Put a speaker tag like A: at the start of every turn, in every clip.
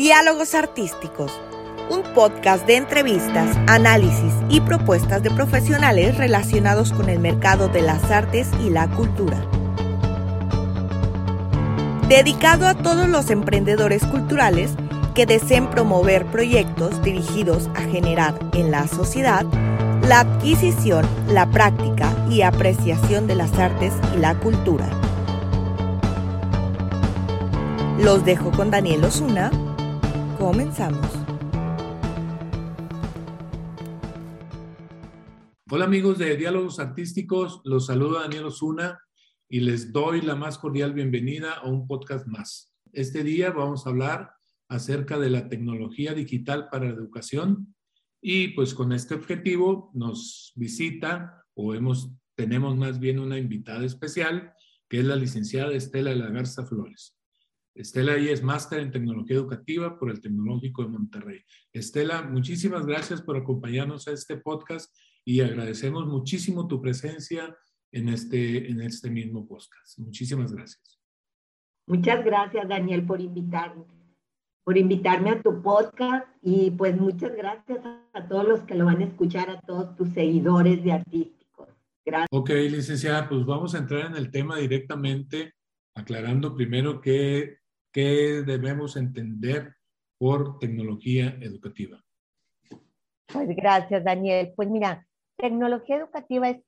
A: Diálogos Artísticos, un podcast de entrevistas, análisis y propuestas de profesionales relacionados con el mercado de las artes y la cultura. Dedicado a todos los emprendedores culturales que deseen promover proyectos dirigidos a generar en la sociedad la adquisición, la práctica y apreciación de las artes y la cultura. Los dejo con Daniel Osuna. Comenzamos.
B: Hola amigos de Diálogos Artísticos, los saluda Daniel Osuna y les doy la más cordial bienvenida a un podcast más. Este día vamos a hablar acerca de la tecnología digital para la educación y pues con este objetivo nos visita o hemos, tenemos más bien una invitada especial que es la licenciada Estela de la Garza Flores. Estela y es máster en tecnología educativa por el Tecnológico de Monterrey. Estela, muchísimas gracias por acompañarnos a este podcast y agradecemos muchísimo tu presencia en este, en este mismo podcast. Muchísimas gracias.
C: Muchas gracias, Daniel, por invitarme, por invitarme a tu podcast y pues muchas gracias a todos los que lo van a escuchar, a todos tus seguidores de artísticos. Gracias.
B: Ok, licenciada, pues vamos a entrar en el tema directamente, aclarando primero qué, ¿Qué debemos entender por tecnología educativa?
C: Pues gracias, Daniel. Pues mira, tecnología educativa es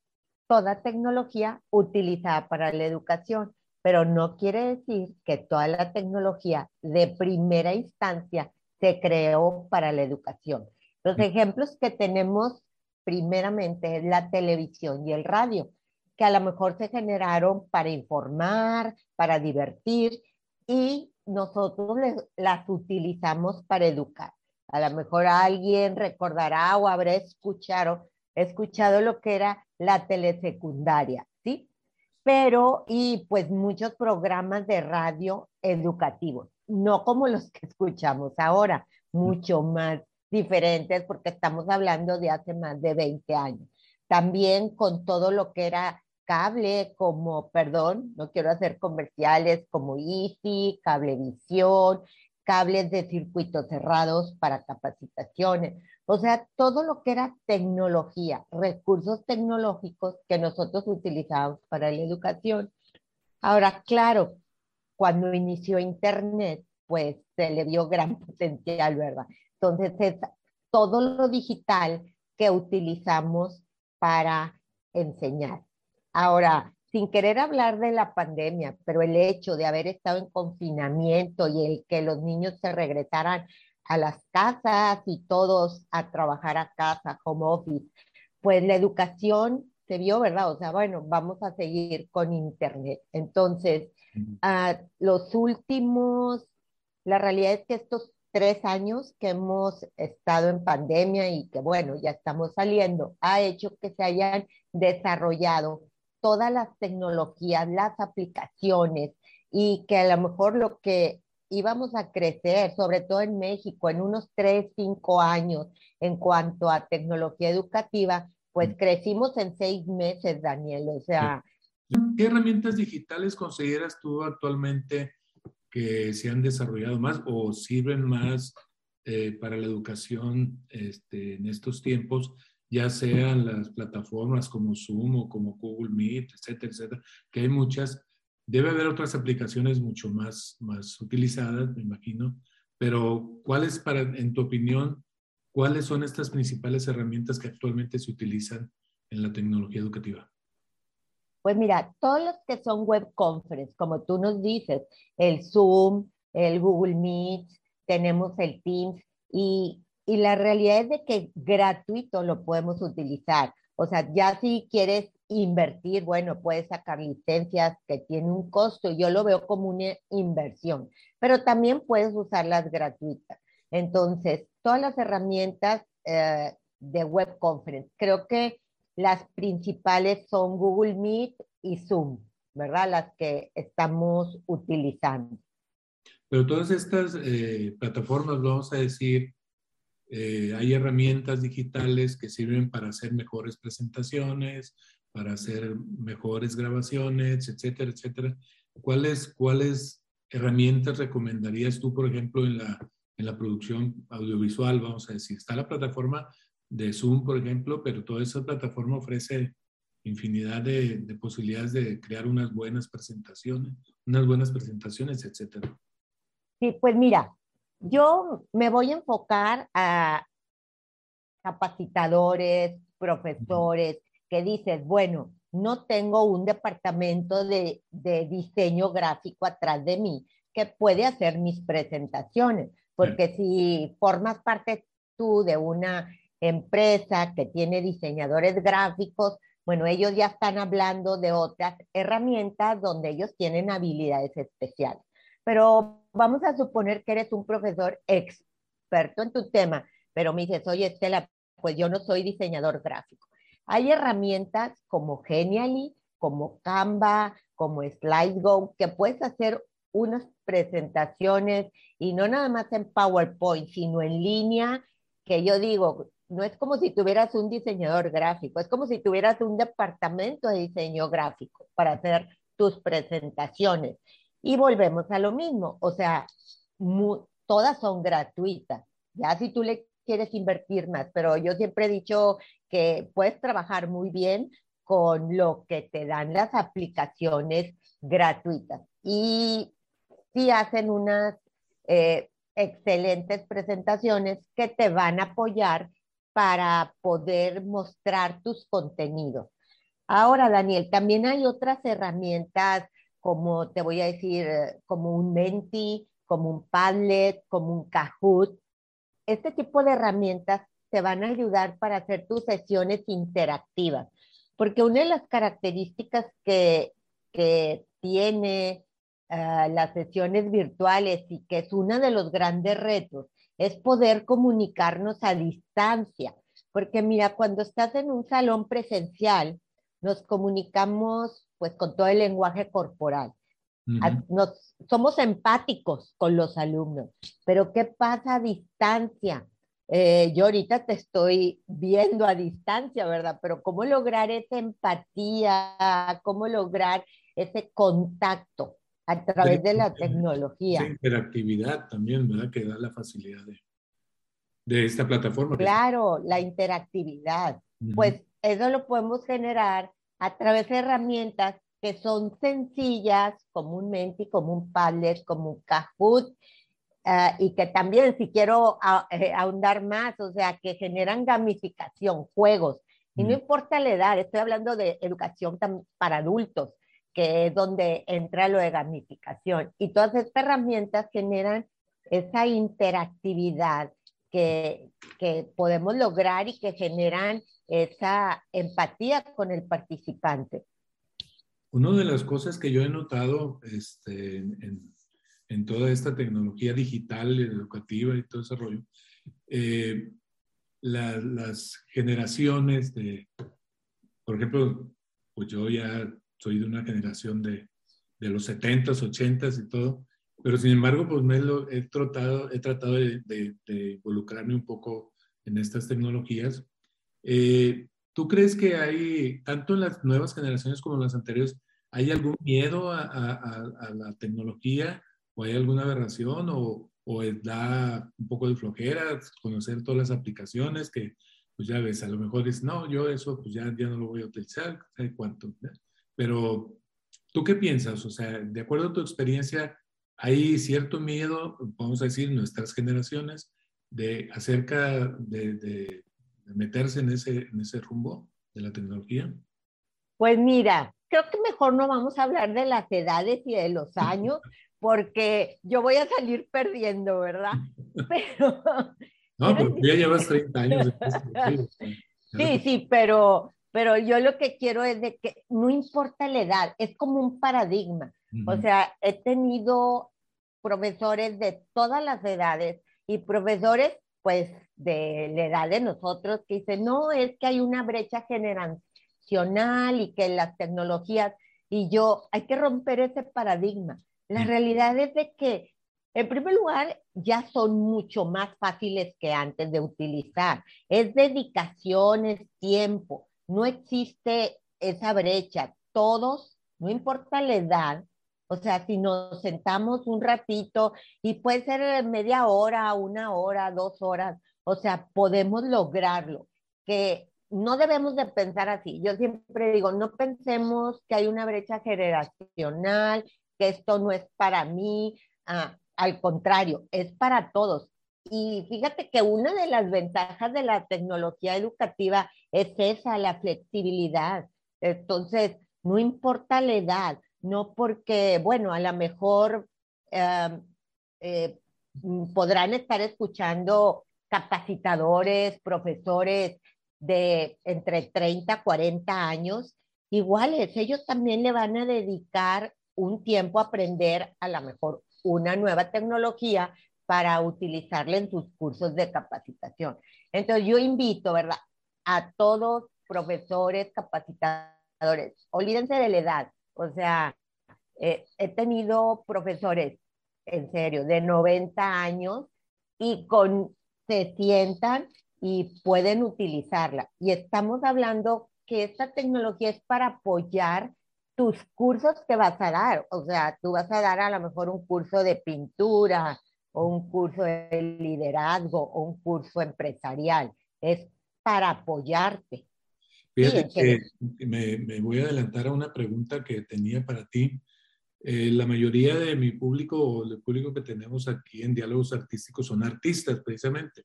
C: toda tecnología utilizada para la educación, pero no quiere decir que toda la tecnología de primera instancia se creó para la educación. Los ejemplos que tenemos primeramente es la televisión y el radio, que a lo mejor se generaron para informar, para divertir y nosotros las utilizamos para educar. A lo mejor alguien recordará o habrá escuchado, escuchado lo que era la telesecundaria, ¿sí? Pero, y pues muchos programas de radio educativos, no como los que escuchamos ahora, mucho más diferentes porque estamos hablando de hace más de 20 años. También con todo lo que era cable como, perdón, no quiero hacer comerciales como Easy, Cablevisión, cables de circuitos cerrados para capacitaciones. O sea, todo lo que era tecnología, recursos tecnológicos que nosotros utilizamos para la educación. Ahora, claro, cuando inició Internet, pues se le dio gran potencial, ¿verdad? Entonces, es todo lo digital que utilizamos para enseñar. Ahora, sin querer hablar de la pandemia, pero el hecho de haber estado en confinamiento y el que los niños se regresaran a las casas y todos a trabajar a casa, home office, pues la educación se vio, ¿verdad? O sea, bueno, vamos a seguir con Internet. Entonces, uh, los últimos, la realidad es que estos tres años que hemos estado en pandemia y que, bueno, ya estamos saliendo, ha hecho que se hayan desarrollado todas las tecnologías, las aplicaciones y que a lo mejor lo que íbamos a crecer, sobre todo en México, en unos 3, 5 años en cuanto a tecnología educativa, pues mm. crecimos en seis meses, Daniel. O sea...
B: ¿Qué herramientas digitales consideras tú actualmente que se han desarrollado más o sirven más eh, para la educación este, en estos tiempos ya sean las plataformas como Zoom o como Google Meet, etcétera, etcétera, que hay muchas. Debe haber otras aplicaciones mucho más, más utilizadas, me imagino, pero ¿cuáles, para, en tu opinión, cuáles son estas principales herramientas que actualmente se utilizan en la tecnología educativa?
C: Pues mira, todos los que son web conference, como tú nos dices, el Zoom, el Google Meet, tenemos el Teams y y la realidad es de que gratuito lo podemos utilizar. O sea, ya si quieres invertir, bueno, puedes sacar licencias que tienen un costo. Yo lo veo como una inversión, pero también puedes usarlas gratuitas. Entonces, todas las herramientas eh, de web conference, creo que las principales son Google Meet y Zoom, ¿verdad? Las que estamos utilizando.
B: Pero todas estas eh, plataformas, vamos a decir, eh, hay herramientas digitales que sirven para hacer mejores presentaciones, para hacer mejores grabaciones, etcétera, etcétera. ¿Cuáles, cuáles herramientas recomendarías tú, por ejemplo, en la, en la producción audiovisual, vamos a decir. Está la plataforma de Zoom, por ejemplo, pero toda esa plataforma ofrece infinidad de, de posibilidades de crear unas buenas presentaciones, unas buenas presentaciones, etcétera.
C: Sí, pues mira, yo me voy a enfocar a capacitadores, profesores, que dices, bueno, no tengo un departamento de, de, diseño gráfico atrás de mí que puede hacer mis presentaciones, porque si formas parte tú de una empresa que tiene diseñadores gráficos, bueno, ellos ya están hablando de otras herramientas donde ellos tienen habilidades especiales. Pero vamos a suponer que eres un profesor experto en tu tema, pero me dices, oye, Estela, pues yo no soy diseñador gráfico. Hay herramientas como Genially, como Canva, como SlideGo, que puedes hacer unas presentaciones y no nada más en PowerPoint, sino en línea, que yo digo, no es como si tuvieras un diseñador gráfico, es como si tuvieras un departamento de diseño gráfico para hacer tus presentaciones. Y volvemos a lo mismo, o sea, todas son gratuitas. Ya si tú le quieres invertir más, pero yo siempre he dicho que puedes trabajar muy bien con lo que te dan las aplicaciones gratuitas. Y sí hacen unas eh, excelentes presentaciones que te van a apoyar para poder mostrar tus contenidos. Ahora, Daniel, también hay otras herramientas como te voy a decir, como un Menti, como un Padlet, como un Kahoot, este tipo de herramientas te van a ayudar para hacer tus sesiones interactivas, porque una de las características que, que tiene uh, las sesiones virtuales y que es uno de los grandes retos es poder comunicarnos a distancia, porque mira, cuando estás en un salón presencial, nos comunicamos pues con todo el lenguaje corporal. Nos, somos empáticos con los alumnos, pero ¿qué pasa a distancia? Eh, yo ahorita te estoy viendo a distancia, ¿verdad? Pero ¿cómo lograr esa empatía? ¿Cómo lograr ese contacto a través de la tecnología?
B: Esa interactividad también, ¿verdad? Que da la facilidad de, de esta plataforma.
C: Claro, la interactividad. Pues eso lo podemos generar a través de herramientas que son sencillas, comúnmente como un Padlet, como un Kahoot, uh, y que también, si quiero eh, ahondar más, o sea, que generan gamificación, juegos, y no importa la edad, estoy hablando de educación para adultos, que es donde entra lo de gamificación. Y todas estas herramientas generan esa interactividad que, que podemos lograr y que generan esa empatía con el participante.
B: Una de las cosas que yo he notado este, en, en, toda esta tecnología digital, educativa y todo ese rollo, eh, la, las generaciones de, por ejemplo, pues yo ya soy de una generación de, de los 70s, 80s y todo, pero sin embargo, pues me lo, he, tratado, he tratado de, de, de, involucrarme un poco en estas tecnologías eh, ¿Tú crees que hay, tanto en las nuevas generaciones como en las anteriores, hay algún miedo a, la tecnología o hay alguna aberración o, o, da un poco de flojera conocer todas las aplicaciones que, pues ya ves, a lo mejor es, no, yo eso pues ya, ya no lo voy a utilizar, ¿sabes cuánto? Pero, ¿tú qué piensas? O sea, de acuerdo a tu experiencia, ¿hay cierto miedo, vamos a decir, nuestras generaciones, de acerca de meterse en ese, en ese rumbo de la tecnología?
C: Pues mira, creo que mejor no vamos a hablar de las edades y de los años, porque yo voy a salir perdiendo, ¿verdad? Pero...
B: No, pero ya llevas 30 años.
C: sí, sí, pero, pero yo lo que quiero es de que no importa la edad, es como un paradigma. O sea, he tenido profesores de todas las edades y profesores pues de la edad de nosotros que dice, no, es que hay una brecha generacional y que las tecnologías, y yo, hay que romper ese paradigma. La realidad es de que, en primer lugar, ya son mucho más fáciles que antes de utilizar. Es dedicación, es tiempo. No existe esa brecha. Todos, no importa la edad, O sea, si nos sentamos un ratito y puede ser media hora, una hora, dos horas, o sea, podemos lograrlo. Que no debemos de pensar así. Yo siempre digo, no pensemos que hay una brecha generacional, que esto no es para mí. Ah, al contrario, es para todos. Y fíjate que una de las ventajas de la tecnología educativa es esa, la flexibilidad. Entonces, no importa la edad, no porque, bueno, a lo mejor em, eh, podrán estar escuchando capacitadores, profesores de entre 30, 40 años, iguales, ellos también le van a dedicar un tiempo a aprender a lo mejor una nueva tecnología para utilizarla en sus cursos de capacitación. Entonces yo invito, ¿verdad? A todos profesores, capacitadores, olvídense de la edad, o sea, eh, he tenido profesores, en serio, de 90 años y con, se sientan y pueden utilizarla. Y estamos hablando que esta tecnología es para apoyar tus cursos que vas a dar. O sea, tú vas a dar a lo mejor un curso de pintura o un curso de liderazgo o un curso empresarial. Es para apoyarte.
B: Fíjate que me, me, voy a adelantar a una pregunta que tenía para ti. Eh, la mayoría de mi público o el público que tenemos aquí en Diálogos Artísticos son artistas, precisamente.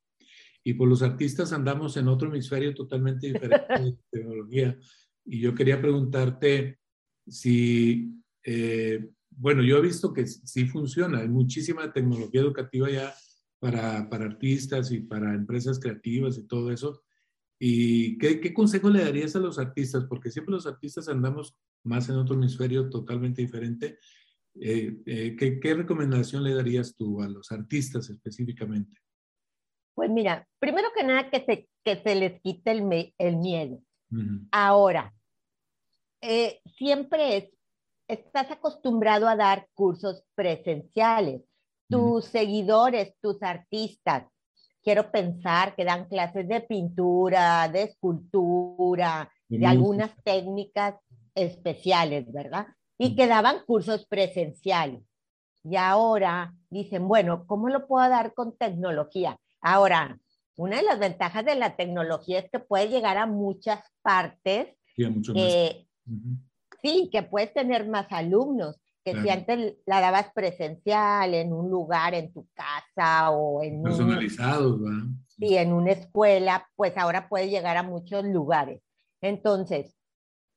B: Y por los artistas andamos en otro hemisferio totalmente diferente de tecnología. Y yo quería preguntarte, si, eh, bueno, yo he visto que sí funciona, hay muchísima tecnología educativa ya para, para artistas y para empresas creativas y todo eso. ¿Y qué, qué, consejo le darías a los artistas? Porque siempre los artistas andamos más en otro hemisferio totalmente diferente. Eh, eh, ¿qué, ¿qué, recomendación le darías tú a los artistas específicamente?
C: Pues mira, primero que nada que se, que se les quite el, el miedo. Ahora, eh, siempre es, estás acostumbrado a dar cursos presenciales. Tus seguidores, tus artistas, quiero pensar que dan clases de pintura, de escultura, de algunas técnicas especiales, ¿verdad? Y que daban cursos presenciales. Y ahora dicen, bueno, ¿cómo lo puedo dar con tecnología? Ahora, una de las ventajas de la tecnología es que puede llegar a muchas partes
B: sí, mucho
C: Sí, que puedes tener más alumnos, que si antes la dabas presencial en un lugar, en tu casa o en...
B: Personalizados, ¿verdad?
C: Sí, en una escuela, pues ahora puedes llegar a muchos lugares. Entonces,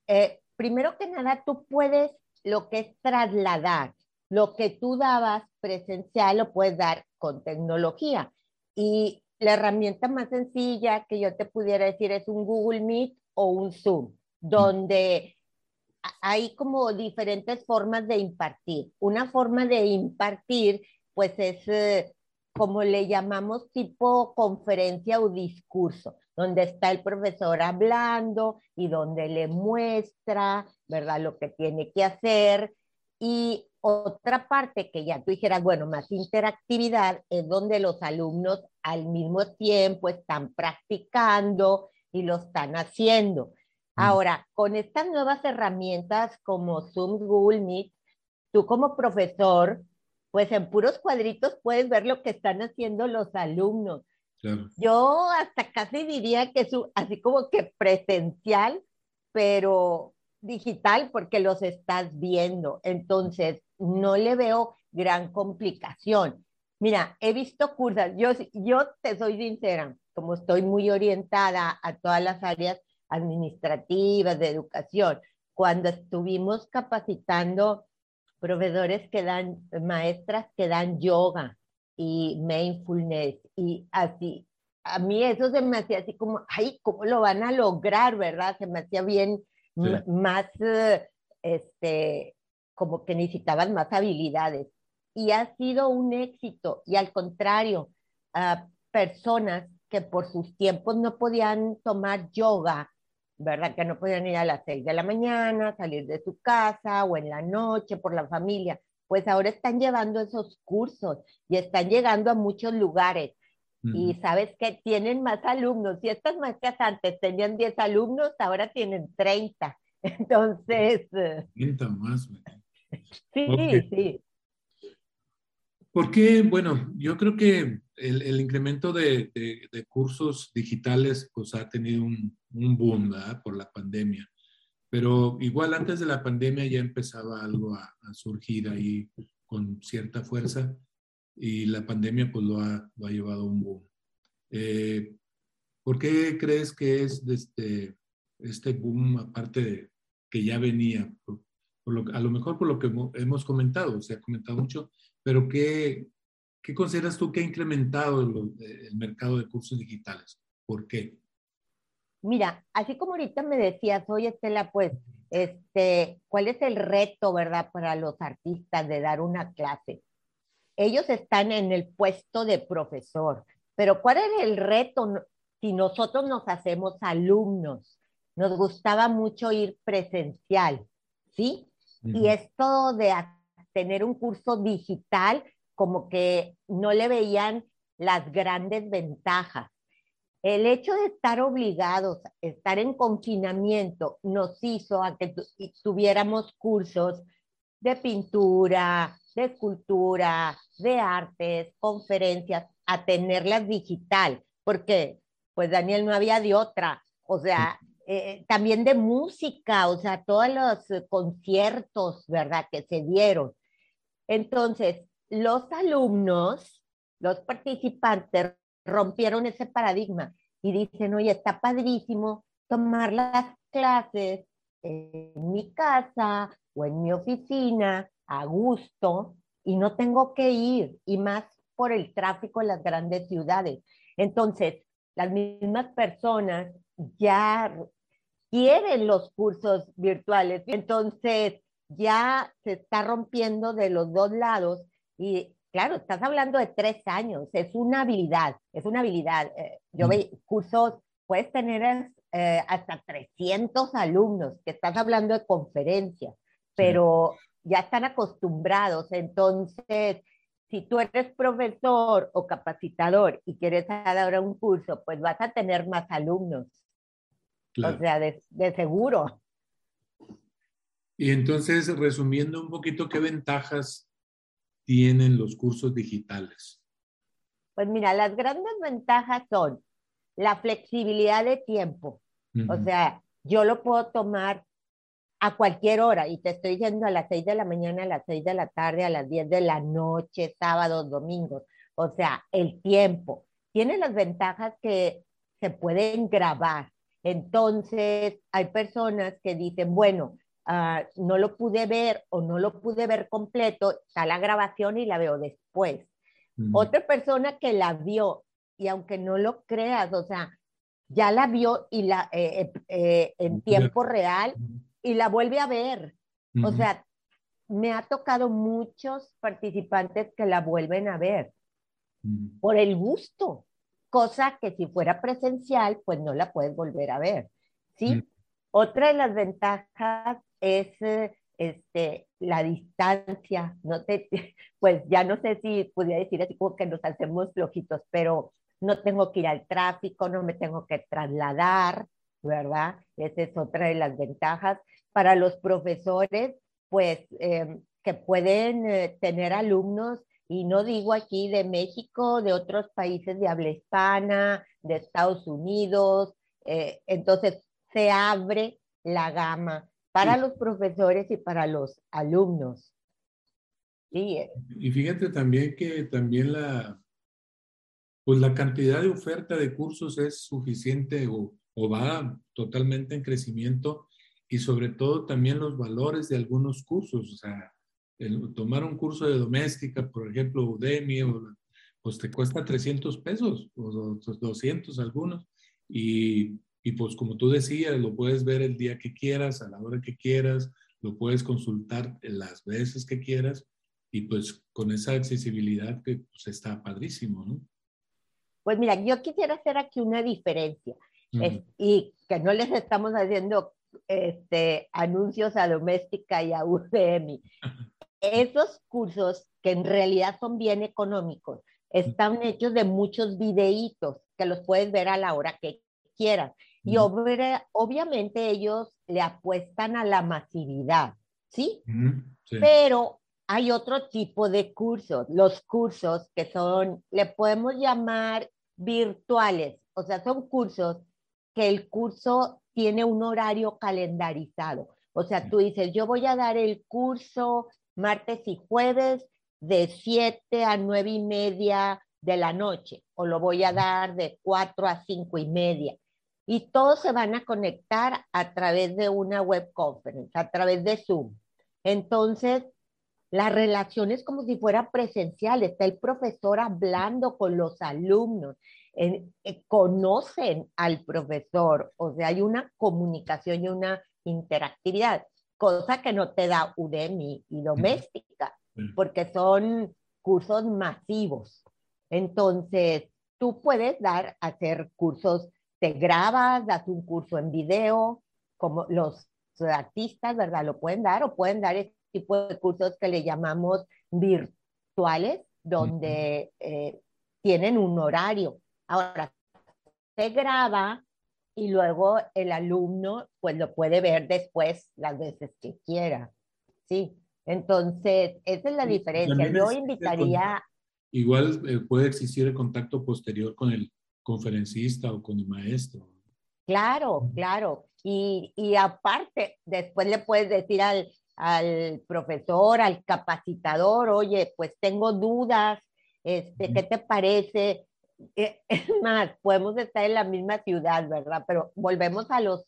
C: eh, primero que nada, tú puedes lo que es trasladar, lo que tú dabas presencial lo puedes dar con tecnología. Y la herramienta más sencilla que yo te pudiera decir es un Google Meet o un Zoom, donde hay como diferentes formas de impartir. Una forma de impartir, pues es eh, como le llamamos tipo conferencia o discurso, donde está el profesor hablando y donde le muestra, ¿verdad?, lo que tiene que hacer. Y otra parte que ya tú dijeras, bueno, más interactividad, es donde los alumnos al mismo tiempo están practicando y lo están haciendo. Mm. Ahora, con estas nuevas herramientas como Zoom, Google Meet, tú como profesor, pues en puros cuadritos puedes ver lo que están haciendo los alumnos. Yo hasta casi diría que es así como que presencial, pero digital porque los estás viendo. Entonces, no le veo gran complicación. Mira, he visto cursos, yo, yo te soy sincera, como estoy muy orientada a todas las áreas, administrativas, de educación, cuando estuvimos capacitando proveedores que dan, maestras que dan yoga y mindfulness y así. A mí eso se me hacía así como, ay, ¿cómo lo van a lograr, verdad? Se me hacía bien más, este, como que necesitaban más habilidades. Y ha sido un éxito. Y al contrario, a personas que por sus tiempos no podían tomar yoga ¿verdad? Que no podían ir a las seis de la mañana, salir de su casa o en la noche por la familia. Pues ahora están llevando esos cursos y están llegando a muchos lugares. Y sabes que tienen más alumnos. Si estas maestras antes tenían 10 alumnos, ahora tienen 30. Entonces...
B: 30 más.
C: Sí, sí.
B: ¿Por qué? Bueno, yo creo que el, incremento de, cursos digitales pues, ha tenido un, boom por la pandemia. Pero igual antes de la pandemia ya empezaba algo a, surgir ahí con cierta fuerza y la pandemia pues lo ha, lo ha llevado a un boom. Eh, ¿Por qué crees que es este, este boom, aparte de que ya venía? a lo mejor por lo que hemos comentado, se ha comentado mucho, pero ¿qué, qué consideras tú que ha incrementado el, el mercado de cursos digitales? ¿Por qué?
C: Mira, así como ahorita me decías, oye Estela, pues, este, ¿cuál es el reto, verdad, para los artistas de dar una clase? Ellos están en el puesto de profesor, pero ¿cuál es el reto si nosotros nos hacemos alumnos? Nos gustaba mucho ir presencial, ¿sí? Y esto de tener un curso digital, como que no le veían las grandes ventajas. El hecho de estar obligados, estar en confinamiento, nos hizo a que tuviéramos cursos de pintura, de escultura, de artes, conferencias, a tenerlas digital, porque pues Daniel no había de otra. O sea, eh, también de música, o sea, todos los eh, conciertos, ¿verdad? Que se dieron. Entonces, los alumnos, los participantes rompieron ese paradigma y dicen, oye, está padrísimo tomar las clases en mi casa o en mi oficina a gusto y no tengo que ir, y más por el tráfico en las grandes ciudades. Entonces, las mismas personas ya quieren los cursos virtuales. Entonces, ya se está rompiendo de los dos lados y claro, estás hablando de tres años, es una habilidad, es una habilidad. Eh, yo veo cursos, puedes tener eh, hasta 300 alumnos, que estás hablando de conferencias, pero ya están acostumbrados. Entonces, si tú eres profesor o capacitador y quieres dar ahora un curso, pues vas a tener más alumnos. O sea, de, seguro.
B: Y entonces, resumiendo un poquito, ¿qué ventajas tienen los cursos digitales?
C: Pues mira, las grandes ventajas son la flexibilidad de tiempo. O sea, yo lo puedo tomar a cualquier hora y te estoy diciendo a las 6 de la mañana, a las 6 de la tarde, a las 10 de la noche, sábados, domingos. O sea, el tiempo. Tiene las ventajas que se pueden grabar. Entonces, hay personas que dicen, bueno, ah, no lo pude ver o no lo pude ver completo, está la grabación y la veo después. Otra persona que la vio y aunque no lo creas, o sea, ya la vio y la eh, eh, eh, en tiempo real y la vuelve a ver. O sea, me ha tocado muchos participantes que la vuelven a ver por el gusto cosa que si fuera presencial, pues no la puedes volver a ver, ¿sí? Mm. Otra de las ventajas es este, la distancia, no te, pues ya no sé si pudiera decir así como que nos hacemos flojitos, pero no tengo que ir al tráfico, no me tengo que trasladar, ¿verdad? Esa es otra de las ventajas. Para los profesores, pues em, que pueden eh, tener alumnos y no digo aquí de México, de otros países de habla hispana, de Estados Unidos. Eh, entonces, se abre la gama para los profesores y para los alumnos.
B: Sí. Eh. Y fíjate también que también la, pues la cantidad de oferta de cursos es suficiente o, o va totalmente en crecimiento y sobre todo también los valores de algunos cursos. O sea, tomar un curso de doméstica, por ejemplo, Udemy, pues te cuesta 300 pesos o 200 algunos. Y, y, pues como tú decías, lo puedes ver el día que quieras, a la hora que quieras, lo puedes consultar las veces que quieras y pues con esa accesibilidad que pues, está padrísimo, ¿no?
C: Pues mira, yo quisiera hacer aquí una diferencia y que no les estamos haciendo este, anuncios a Doméstica y a Udemy. esos cursos, que en realidad son bien económicos, están hechos de muchos videitos que los puedes ver a la hora que quieras. Y obviamente ellos le apuestan a la masividad, ¿sí? Pero hay otro tipo de cursos, los cursos que son, le podemos llamar virtuales, o sea, son cursos que el curso tiene un horario calendarizado. O sea, tú dices, yo voy a dar el curso martes y jueves de 7 a 9 y media de la noche, o lo voy a dar de 4 a 5 y media. Y todos se van a conectar a través de una web conference, a través de Zoom. Entonces, la relación es como si fuera presencial, está el profesor hablando con los alumnos, eh, conocen al profesor, o sea, hay una comunicación y una interactividad, cosa que no te da Udemy y doméstica, porque son cursos masivos. Entonces, tú puedes dar, hacer cursos, te grabas, das un curso en video, como los artistas, ¿verdad? Lo pueden dar o pueden dar este tipo de cursos que le llamamos virtuales, donde eh, tienen un horario. Ahora, se graba y luego el alumno pues lo puede ver después las veces que quiera. Sí, entonces esa es la diferencia. Yo invitaría...
B: Igual eh, puede existir el contacto posterior con el conferencista o con el maestro.
C: Claro, claro. Y, y aparte, después le puedes decir al, al profesor, al capacitador, oye, pues tengo dudas, este, ¿qué te parece? Eh, es más, podemos estar en la misma ciudad, ¿verdad? Pero volvemos a los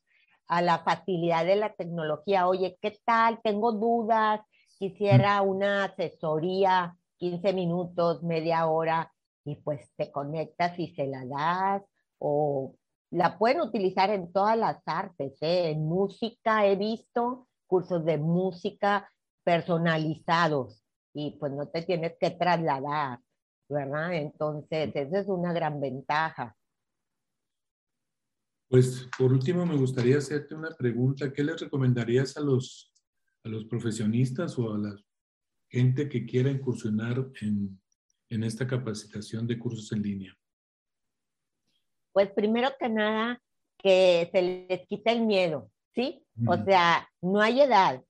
C: a la facilidad de la tecnología. Oye, ¿qué tal? Tengo dudas, quisiera una asesoría, 15 minutos, media hora, y pues te conectas y se la das, o la pueden utilizar en todas las artes, ¿eh? en música he visto cursos de música personalizados y pues no te tienes que trasladar. ¿verdad? Entonces, esa es una gran ventaja.
B: Pues por último, me gustaría hacerte una pregunta. ¿Qué les recomendarías a los, a los profesionistas o a la gente que quiera incursionar en, en esta capacitación de cursos en línea?
C: Pues primero que nada, que se les quite el miedo, ¿sí? O sea, no hay edad.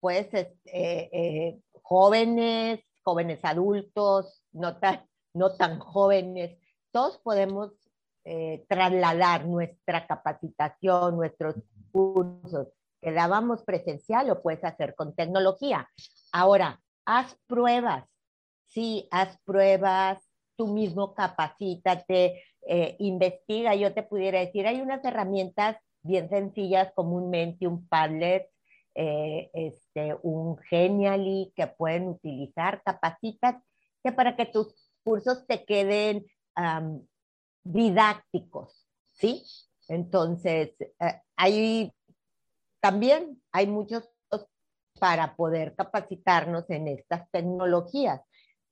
C: Pues eh, eh, jóvenes, jóvenes adultos, no tan, no tan jóvenes, todos podemos eh, trasladar nuestra capacitación, nuestros cursos que dábamos presencial, lo puedes hacer con tecnología. Ahora, haz pruebas, sí, haz pruebas, tú mismo capacítate, eh, investiga. Yo te pudiera decir, hay unas herramientas bien sencillas, comúnmente un Padlet, eh, este, un Genially que pueden utilizar, capacitas, que para que tus cursos te queden didácticos, ¿sí? Entonces, eh, hay también hay muchos para poder capacitarnos en estas tecnologías,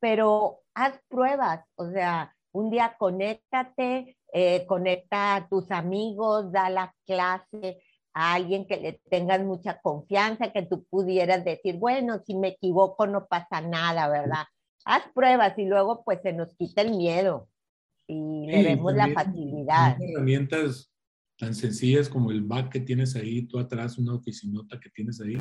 C: pero haz pruebas, o sea, un día conéctate, eh, conecta a tus amigos, da la clase a alguien que le tengas mucha confianza, que tú pudieras decir, bueno, si me equivoco no pasa nada, ¿verdad? haz pruebas y luego pues se nos quita el miedo y le vemos la facilidad.
B: Herramientas tan sencillas como el back que tienes ahí, tú atrás, una oficinota que tienes ahí,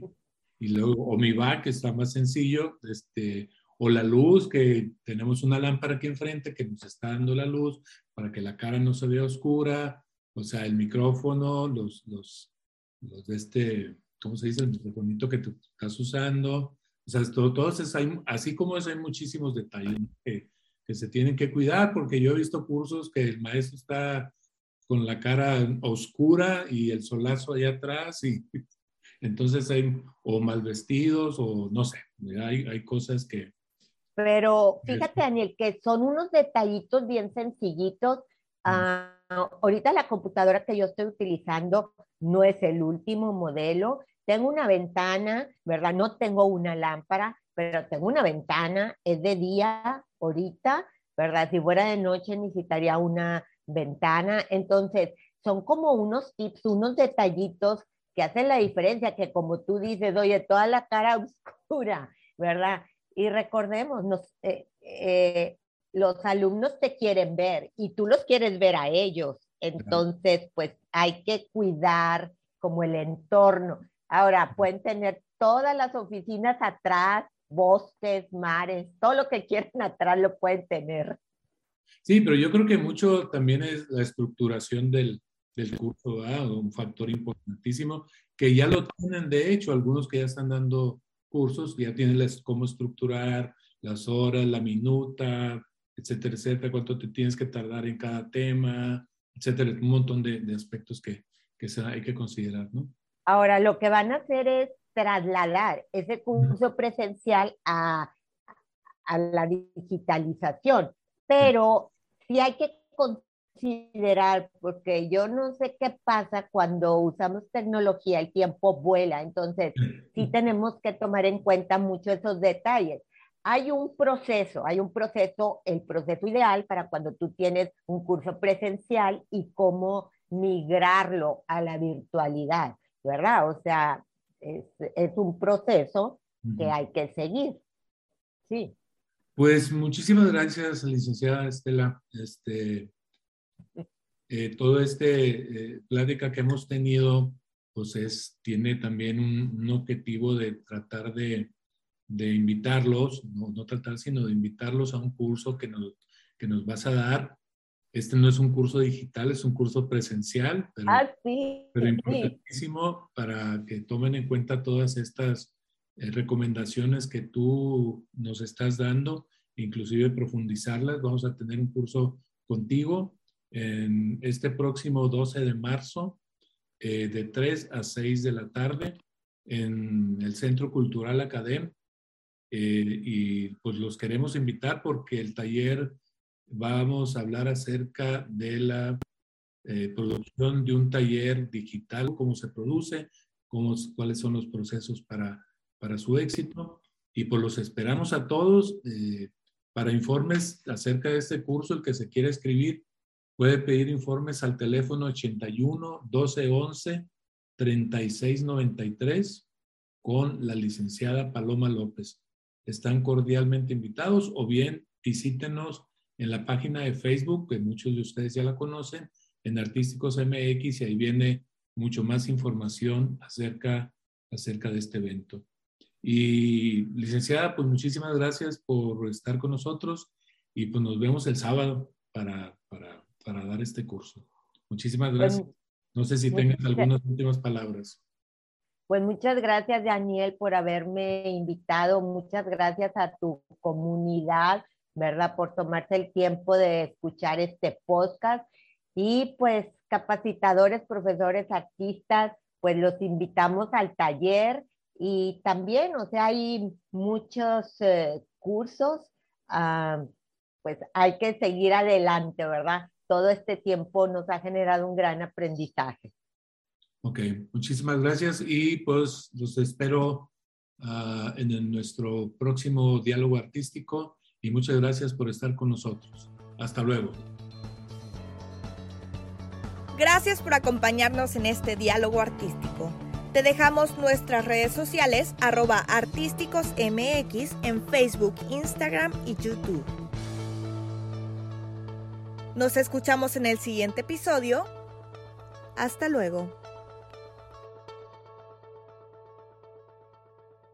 B: y luego, o mi back que está más sencillo, este, o la luz, que tenemos una lámpara aquí enfrente que nos está dando la luz para que la cara no se vea oscura, o sea, el micrófono, los, los, los de este, ¿cómo se dice? El microfonito que tú estás usando, o sea, todo, todos hay, así como eso, hay muchísimos detalles que, que, se tienen que cuidar, porque yo he visto cursos que el maestro está con la cara oscura y el solazo allá atrás, y entonces hay o mal vestidos o no sé, hay, hay cosas que...
C: Pero fíjate, Daniel, que son unos detallitos bien sencillitos. Ah, ahorita la computadora que yo estoy utilizando no es el último modelo, tengo una ventana, ¿verdad? No tengo una lámpara, pero tengo una ventana, es de día ahorita, ¿verdad? Si fuera de noche necesitaría una ventana. Entonces, son como unos tips, unos detallitos que hacen la diferencia, que como tú dices, oye, toda la cara oscura, ¿verdad? Y recordemos, eh, eh, los alumnos te quieren ver y tú los quieres ver a ellos. Entonces, pues hay que cuidar como el entorno. Ahora, pueden tener todas las oficinas atrás, bosques, mares, todo lo que quieran atrás lo pueden tener.
B: Sí, pero yo creo que mucho también es la estructuración del, del curso, un factor importantísimo, que ya lo tienen, de hecho, algunos que ya están dando cursos, ya tienen cómo estructurar las horas, la minuta, etcétera, etcétera, cuánto te tienes que tardar en cada tema, etcétera, un montón de, de aspectos que, que se, hay que considerar, ¿no?
C: Ahora, lo que van a hacer es trasladar ese curso presencial a, a la digitalización, pero sí hay que considerar, porque yo no sé qué pasa cuando usamos tecnología, el tiempo vuela, entonces sí tenemos que tomar en cuenta mucho esos detalles. Hay un proceso, hay un proceso, el proceso ideal para cuando tú tienes un curso presencial y cómo migrarlo a la virtualidad, ¿verdad? O sea, es, es un proceso que hay que seguir. Sí.
B: Pues muchísimas gracias, licenciada Estela. Este, eh, todo este eh, plática que hemos tenido, pues es, tiene también un, un objetivo de tratar de, de invitarlos, no, no, tratar, sino de invitarlos a un curso que nos, que nos vas a dar. Este no es un curso digital, es un curso presencial, pero,
C: ah, sí,
B: pero importantísimo para que tomen en cuenta todas estas eh, recomendaciones que tú nos estás dando, inclusive profundizarlas. Vamos a tener un curso contigo en este próximo 12 de marzo, eh, de 3 a 6 de la tarde, en el Centro Cultural Academ. Eh, y pues los queremos invitar porque el taller vamos a hablar acerca de la eh, producción de un taller digital, cómo se produce, cómo, cuáles son los procesos para, para su éxito. Y pues los esperamos a todos para informes acerca de este curso. El que se quiera escribir puede pedir informes al teléfono 81 12 11 36 93 con la licenciada Paloma López. Están cordialmente invitados o bien visítenos en la página de Facebook, que muchos de ustedes ya la conocen, en Artísticos MX, y ahí viene mucho más información acerca, acerca de este evento. Y licenciada, pues muchísimas gracias por estar con nosotros y pues nos vemos el sábado para, para, para dar este curso. Muchísimas pues, gracias. No sé si tengas algunas últimas palabras.
C: Pues muchas gracias, Daniel, por haberme invitado. Muchas gracias a tu comunidad ¿verdad? Por tomarse el tiempo de escuchar este podcast. Y pues capacitadores, profesores, artistas, pues los invitamos al taller y también, o sea, hay muchos eh, cursos, ah, pues hay que seguir adelante, ¿verdad? Todo este tiempo nos ha generado un gran aprendizaje.
B: Ok, muchísimas gracias y pues los espero ah, en nuestro próximo diálogo artístico y muchas gracias por estar con nosotros. Hasta luego.
A: Gracias por acompañarnos en este diálogo artístico. Te dejamos nuestras redes sociales arroba artísticosmx en Facebook, Instagram y YouTube. Nos escuchamos en el siguiente episodio. Hasta luego.